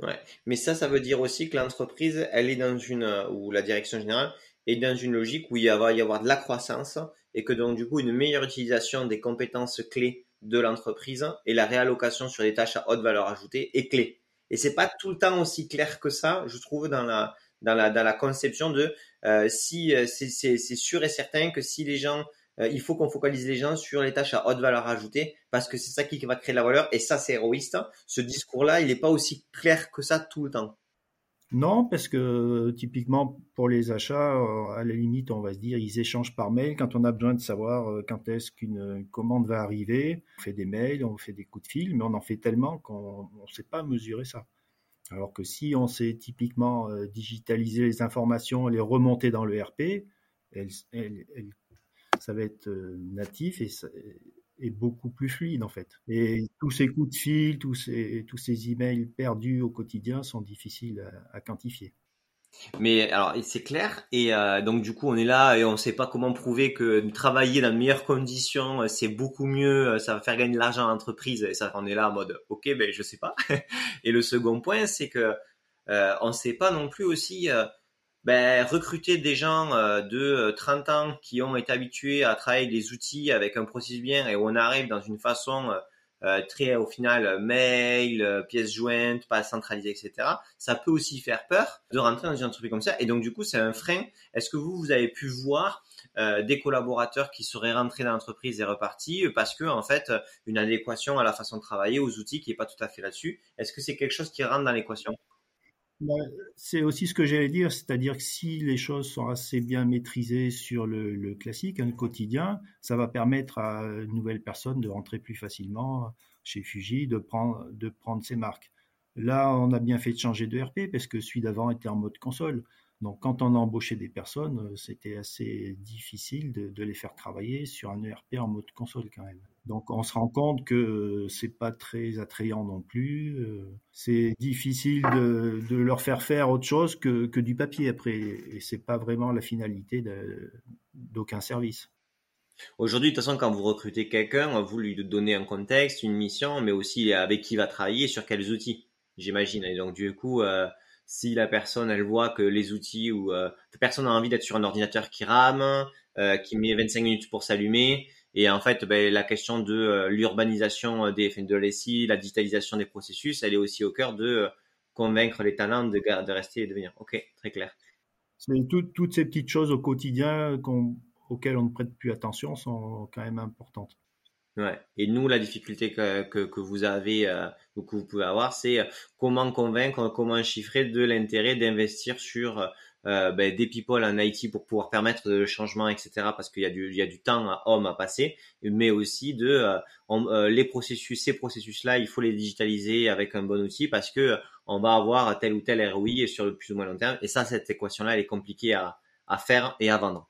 B: Ouais, mais ça, ça veut dire aussi que l'entreprise, elle est dans une, euh, ou la direction générale est dans une logique où il va y avoir de la croissance et que donc du coup une meilleure utilisation des compétences clés de l'entreprise et la réallocation sur des tâches à haute valeur ajoutée est clé. Et c'est pas tout le temps aussi clair que ça, je trouve, dans la dans la dans la conception de euh, si euh, c'est sûr et certain que si les gens il faut qu'on focalise les gens sur les tâches à haute valeur ajoutée parce que c'est ça qui va créer la valeur et ça c'est héroïste. Ce discours-là, il n'est pas aussi clair que ça tout le temps.
A: Non, parce que typiquement pour les achats, euh, à la limite, on va se dire, ils échangent par mail quand on a besoin de savoir euh, quand est-ce qu'une commande va arriver. On fait des mails, on fait des coups de fil, mais on en fait tellement qu'on ne sait pas mesurer ça. Alors que si on sait typiquement digitaliser les informations, les remonter dans le RP, elles ça va être euh, natif et, et, beaucoup plus fluide en fait. Et tous ces coups de fil, tous ces, tous ces emails perdus au quotidien sont difficiles à, quantifier.
B: Mais alors c'est clair et euh, donc du coup on est là et on ne sait pas comment prouver que travailler dans de meilleures conditions euh, c'est beaucoup mieux, ça va faire gagner de l'argent à l'entreprise et ça on est là en mode ok ben je sais pas. et le second point c'est que on ne sait pas non plus aussi ben, recruter des gens de 30 ans qui ont été habitués à travailler des outils avec un processus bien et on arrive dans une façon euh, très au final mail, euh, pièces jointes, pas centralisées, etc. Ça peut aussi faire peur de rentrer dans une entreprise comme ça. Et donc du coup, c'est un frein. Est-ce que vous, vous avez pu voir euh, des collaborateurs qui seraient rentrés dans l'entreprise et repartis parce que en fait, une adéquation à la façon de travailler, aux outils qui est pas tout à fait là-dessus? Est-ce que c'est quelque chose qui rentre dans l'équation?
A: C'est aussi ce que j'allais dire, c'est-à-dire que si les choses sont assez bien maîtrisées sur le, classique, le quotidien, ça va permettre à une nouvelle personne de rentrer plus facilement chez Fuji, de prendre, ses marques. Là, on a bien fait de changer de RP parce que celui d'avant était en mode console. Donc, quand on a embauché des personnes, euh, c'était assez difficile de, les faire travailler sur un ERP en mode console quand même. Donc, on se rend compte que c'est pas très attrayant non plus. Euh, c'est difficile de, leur faire faire autre chose que, que du papier après, et c'est pas vraiment la finalité d'aucun service.
B: Aujourd'hui, de toute façon, quand vous recrutez quelqu'un, vous lui donnez un contexte, une mission, mais aussi avec qui il va travailler, sur quels outils, j'imagine. Et donc, du coup, euh, si la personne elle voit que les outils ou euh, personne n'a envie d'être sur un ordinateur qui rame, euh, qui met 25 minutes pour s'allumer, et en fait ben, la question de euh, l'urbanisation des de l'ESI, la digitalisation des processus, elle est aussi au cœur de convaincre les talents de, de rester et de venir. Ok, très clair.
A: toutes ces petites choses au quotidien auxquelles on ne prête plus attention sont quand même importantes.
B: Ouais. Et nous, la difficulté que, que, que vous avez euh, ou que vous pouvez avoir, c'est euh, comment convaincre, comment chiffrer de l'intérêt d'investir sur euh, ben, des people en IT pour pouvoir permettre le changement, etc. Parce qu'il y a du, il y a du temps à homme à passer, mais aussi de les processus, ces processus-là, il faut les digitaliser avec un bon outil parce que on va avoir tel ou tel ROI sur le plus ou moins long terme. Et ça, cette équation-là, elle est compliquée à, à faire et à vendre.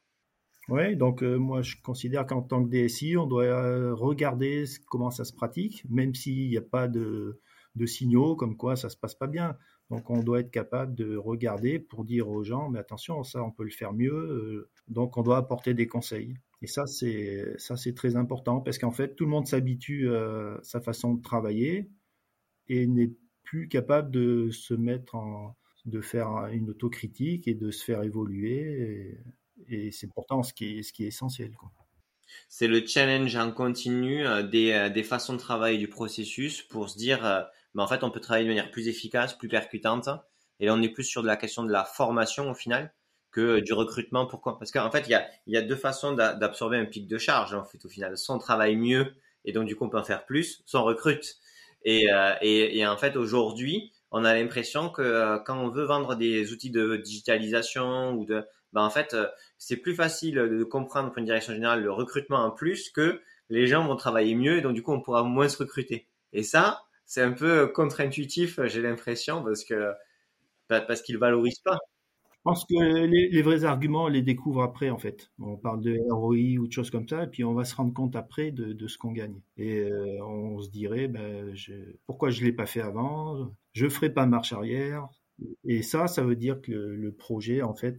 A: Oui, donc euh, moi je considère qu'en tant que DSI, on doit euh, regarder comment ça se pratique, même s'il n'y a pas de, signaux comme quoi ça se passe pas bien. Donc on doit être capable de regarder pour dire aux gens, mais attention, ça on peut le faire mieux. Euh, donc on doit apporter des conseils. Et ça c'est ça c'est très important parce qu'en fait tout le monde s'habitue à sa façon de travailler et n'est plus capable de se mettre en de faire une autocritique et de se faire évoluer et c'est pourtant ce qui est, ce qui est essentiel.
B: C'est le challenge en continu euh, des, euh, des, façons de travailler du processus pour se dire, euh, ben, en fait, on peut travailler de manière plus efficace, plus percutante. Et là, on est plus sur de la question de la formation au final que du recrutement. Pourquoi? Parce qu'en fait, il y a, y a deux façons d'absorber un pic de charge en fait au final. Soit on travaille mieux et donc du coup on peut en faire plus, soit on recrute. Et, et, et en fait, aujourd'hui, on a l'impression que quand on veut vendre des outils de digitalisation ou de bah en fait, euh, c'est plus facile de comprendre pour une direction générale le recrutement en plus que les gens vont travailler mieux et donc du coup on pourra moins se recruter. Et ça, c'est un peu contre-intuitif, j'ai l'impression, parce que parce qu'ils valorisent pas.
A: Je pense que les, vrais arguments, on les découvre après, en fait. On parle de ROI ou de choses comme ça, et puis on va se rendre compte après de, ce qu'on gagne. Et euh, on se dirait, ben, je, pourquoi je l'ai pas fait avant? Je ferai pas marche arrière. Et ça, ça veut dire que le, projet, en fait,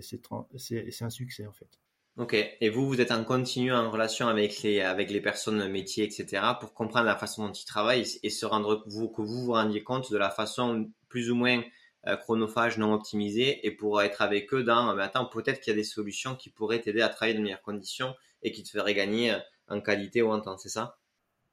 A: c'est un succès, en fait.
B: Ok. Et vous, vous êtes en continu en relation avec les, avec les personnes métiers, etc., pour comprendre la façon dont ils travaillent et se rendre, vous, que vous vous rendiez compte de la façon plus ou moins euh, chronophage, non optimisée, et pour être avec eux dans, mais attends, peut-être qu'il y a des solutions qui pourraient t'aider à travailler de meilleures conditions et qui te feraient gagner en qualité ou en temps, c'est ça?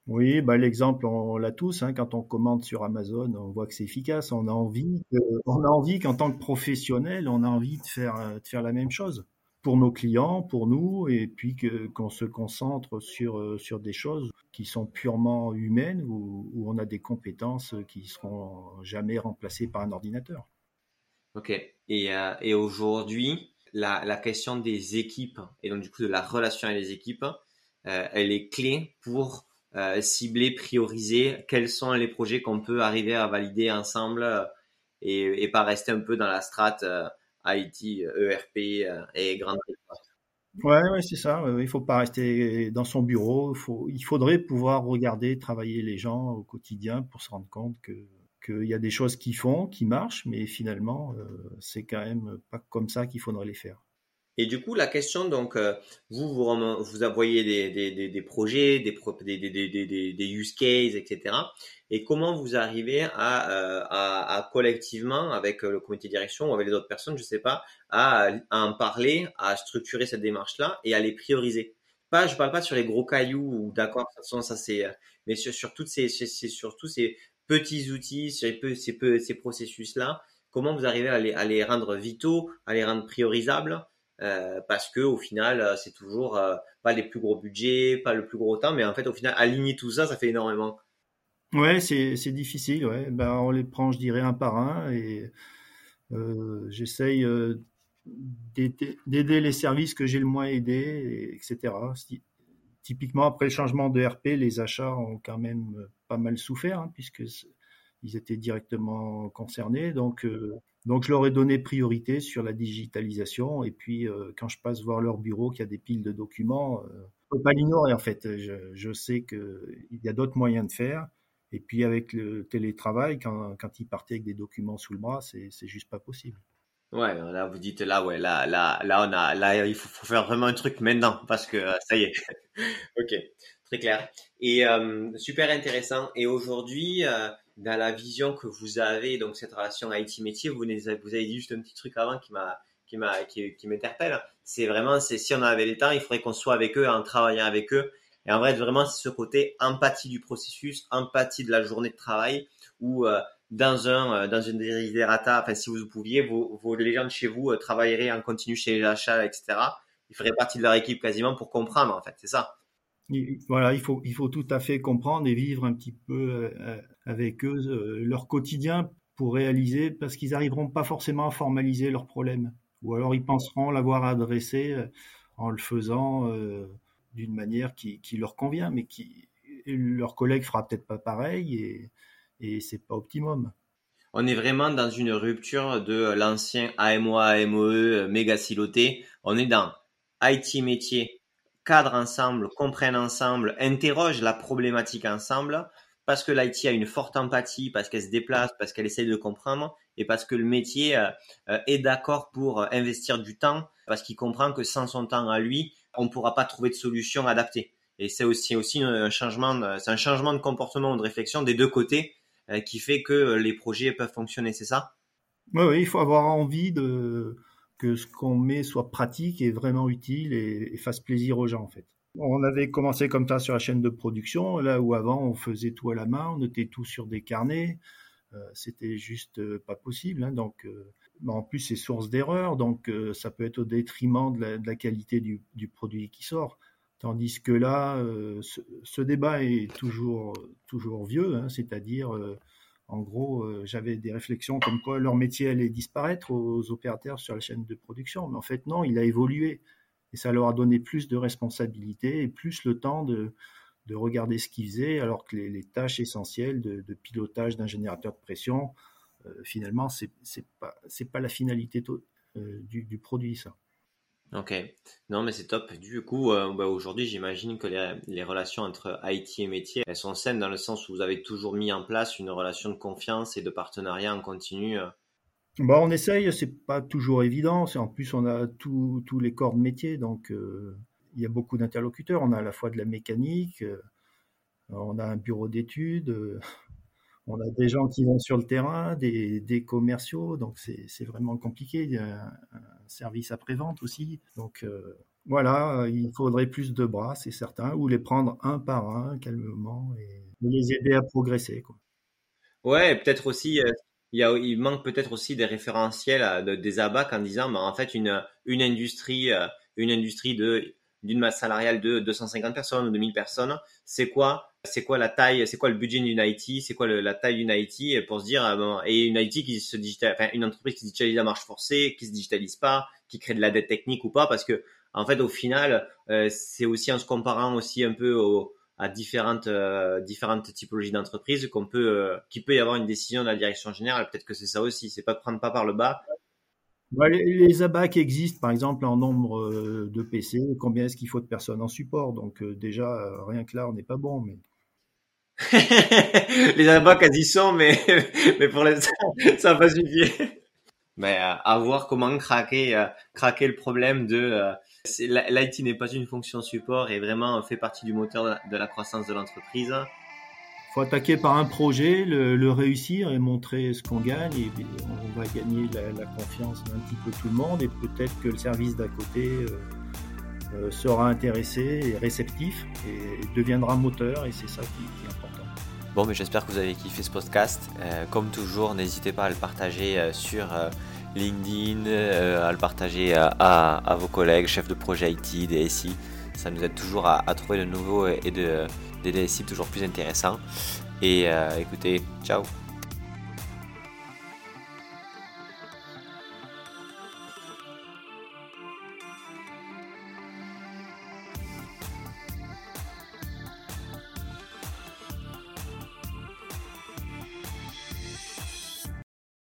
A: Oui, bah l'exemple, on, l'a tous. Hein, quand on commande sur Amazon, on voit que c'est efficace. On a envie, on a envie qu'en tant que professionnel, on a envie de faire, de faire la même chose pour nos clients, pour nous, et puis qu'on se concentre sur, sur des choses qui sont purement humaines, où, où on a des compétences qui seront jamais remplacées par un ordinateur.
B: Ok. Et, euh, et aujourd'hui, la, la question des équipes, et donc du coup de la relation avec les équipes, euh, elle est clé pour euh, cibler, prioriser quels sont les projets qu'on peut arriver à valider ensemble euh, et, et, pas rester un peu dans la strate euh, IT, ERP et grande
A: Ouais, ouais c'est ça. Il faut pas rester dans son bureau. Il, faudrait pouvoir regarder, travailler les gens au quotidien pour se rendre compte que qu'il y a des choses qui font, qui marchent, mais finalement, c'est quand même pas comme ça qu'il faudrait les faire.
B: Et du coup, la question, donc, euh, vous, vous, vous voyez des, projets, des, use cases, etc. Et comment vous arrivez à, euh, collectivement, avec le comité de direction ou avec les autres personnes, je sais pas, à, en parler, à structurer cette démarche-là et à les prioriser? Pas, je parle pas sur les gros cailloux ou d'accord, ça c'est, mais sur, sur toutes ces, surtout ces petits outils, ces, ces, ces processus-là, comment vous arrivez à les rendre vitaux, à les rendre priorisables, euh, parce que au final, euh, c'est toujours euh, pas les plus gros budgets, pas le plus gros temps, mais en fait, au final, aligner tout ça, ça fait énormément.
A: Ouais, c'est difficile. Ouais. Ben, on les prend, je dirais, un par un, et j'essaye d'aider les services que j'ai le moins aidés, etc. Typiquement, après le changement de RP, les achats ont quand même pas mal souffert, hein, puisque ils étaient directement concernés. Donc, donc, je leur ai donné priorité sur la digitalisation. Et puis, euh, quand je passe voir leur bureau, qu'il y a des piles de documents, euh, ne peux pas l'ignorer, en fait. Je, sais qu'il y a d'autres moyens de faire. Et puis, avec le télétravail, quand, ils partaient avec des documents sous le bras, c'est juste pas possible.
B: Ouais, là vous dites là ouais là là là on a là il faut, faire vraiment un truc maintenant parce que euh, ça y est. ok, très clair et euh, super intéressant. Et aujourd'hui dans la vision que vous avez donc cette relation IT métier, vous avez dit juste un petit truc avant qui m'a qui m'a qui, m'interpelle. C'est vraiment c'est si on avait les temps, il faudrait qu'on soit avec eux en travaillant avec eux. Et en vrai vraiment c'est ce côté empathie du processus, empathie de la journée de travail où dans un euh, dans une desiderata, enfin si vous pouviez, vos, vos légendes chez vous euh, travailleraient en continu chez les achats, etc. Ils feraient partie de leur équipe quasiment pour comprendre en fait, c'est ça.
A: Voilà, il faut il faut tout à fait comprendre et vivre un petit peu euh, avec eux leur quotidien pour réaliser, parce qu'ils n'arriveront pas forcément à formaliser leurs problèmes, ou alors ils penseront l'avoir adressé en le faisant d'une manière qui, qui leur convient, mais qui leur collègue fera peut-être pas pareil et et c'est pas optimum.
B: On est vraiment dans une rupture de l'ancien AMOA, AMOE, méga siloté. On est dans IT métier, cadre ensemble, comprennent ensemble, interroge la problématique ensemble, parce que l'IT a une forte empathie, parce qu'elle se déplace, parce qu'elle essaye de comprendre, et parce que le métier euh, euh, est d'accord pour investir du temps, parce qu'il comprend que sans son temps à lui, on ne pourra pas trouver de solution adaptée. Et c'est aussi, aussi un changement, un changement de comportement ou de réflexion des deux côtés euh, qui fait que euh, les projets peuvent fonctionner, c'est ça?
A: Oui, il faut avoir envie de que ce qu'on met soit pratique et vraiment utile et, fasse plaisir aux gens en fait. On avait commencé comme ça sur la chaîne de production, là où avant on faisait tout à la main, on notait tout sur des carnets, euh, c'était juste pas possible. Hein, donc, en plus c'est source d'erreur, donc ça peut être au détriment de la, qualité du, du, produit qui sort. Tandis que là, euh, ce, débat est toujours, toujours vieux, hein, c'est-à-dire, euh, en gros, euh, j'avais des réflexions comme quoi leur métier allait disparaître aux opérateurs sur la chaîne de production, mais en fait non, il a évolué et ça leur a donné plus de responsabilités et plus le temps de, de regarder ce qu'ils faisaient, alors que les, tâches essentielles de, pilotage d'un générateur de pression, finalement, c'est c'est pas la finalité du, du produit ça.
B: Ok, non mais c'est top. Du coup, euh, bah, aujourd'hui, j'imagine que les, relations entre IT et métier, elles sont saines dans le sens où vous avez toujours mis en place une relation de confiance et de partenariat en continu. Euh.
A: Bah, on essaye, c'est pas toujours évident. En plus, on a tous les corps de métier, donc euh, il y a beaucoup d'interlocuteurs. On a à la fois de la mécanique, on a un bureau d'études, on a des gens qui vont sur le terrain, des, commerciaux, donc c'est vraiment compliqué. Il y a un service après-vente aussi. Donc euh, voilà, il faudrait plus de bras, c'est certain, ou les prendre un par un calmement et les aider à progresser. Quoi.
B: Ouais, peut-être aussi, euh, il, manque peut-être aussi des référentiels de, des abacs en disant, bah, en fait, une, industrie, euh, une industrie de d'une masse salariale de 250 personnes ou de 1000 personnes, c'est quoi c'est quoi la taille, c'est quoi le budget d'une IT, c'est quoi la taille d'une IT pour se dire ah et une IT qui se digitalise, enfin une entreprise qui se digitalise à marche forcée, qui se digitalise pas, qui crée de la dette technique ou pas, parce que en fait au final euh, c'est aussi en se comparant aussi un peu à différentes euh, différentes typologies d'entreprises qu'on peut euh, qui peut y avoir une décision de la direction générale. Peut-être que c'est ça aussi, c'est pas de prendre pas par le bas,
A: les, abacs existent, par exemple, en nombre euh, de PC. Combien est-ce qu'il faut de personnes en support? Donc euh, déjà, euh, rien que là, on n'est pas bon. Mais
B: les abacs, elles y sont, mais mais pour l'instant, ça va pas suffi.
C: Mais à voir comment craquer, craquer le problème de l'IT n'est pas une fonction support et vraiment fait partie du moteur de la croissance de l'entreprise.
A: Il faut attaquer par un projet, le, réussir et montrer ce qu'on gagne. Et on va gagner la, confiance d'un petit peu tout le monde. Et peut-être que le service d'à côté euh, euh, sera intéressé et réceptif et, deviendra moteur. Et c'est ça qui, est important.
C: Bon, mais j'espère que vous avez kiffé ce podcast. Euh, comme toujours, n'hésitez pas à le partager sur LinkedIn, à le partager à, vos collègues, chefs de projet IT, DSI. Ça nous aide toujours à trouver de nouveaux et de des DSI toujours plus intéressants. Et euh, écoutez, ciao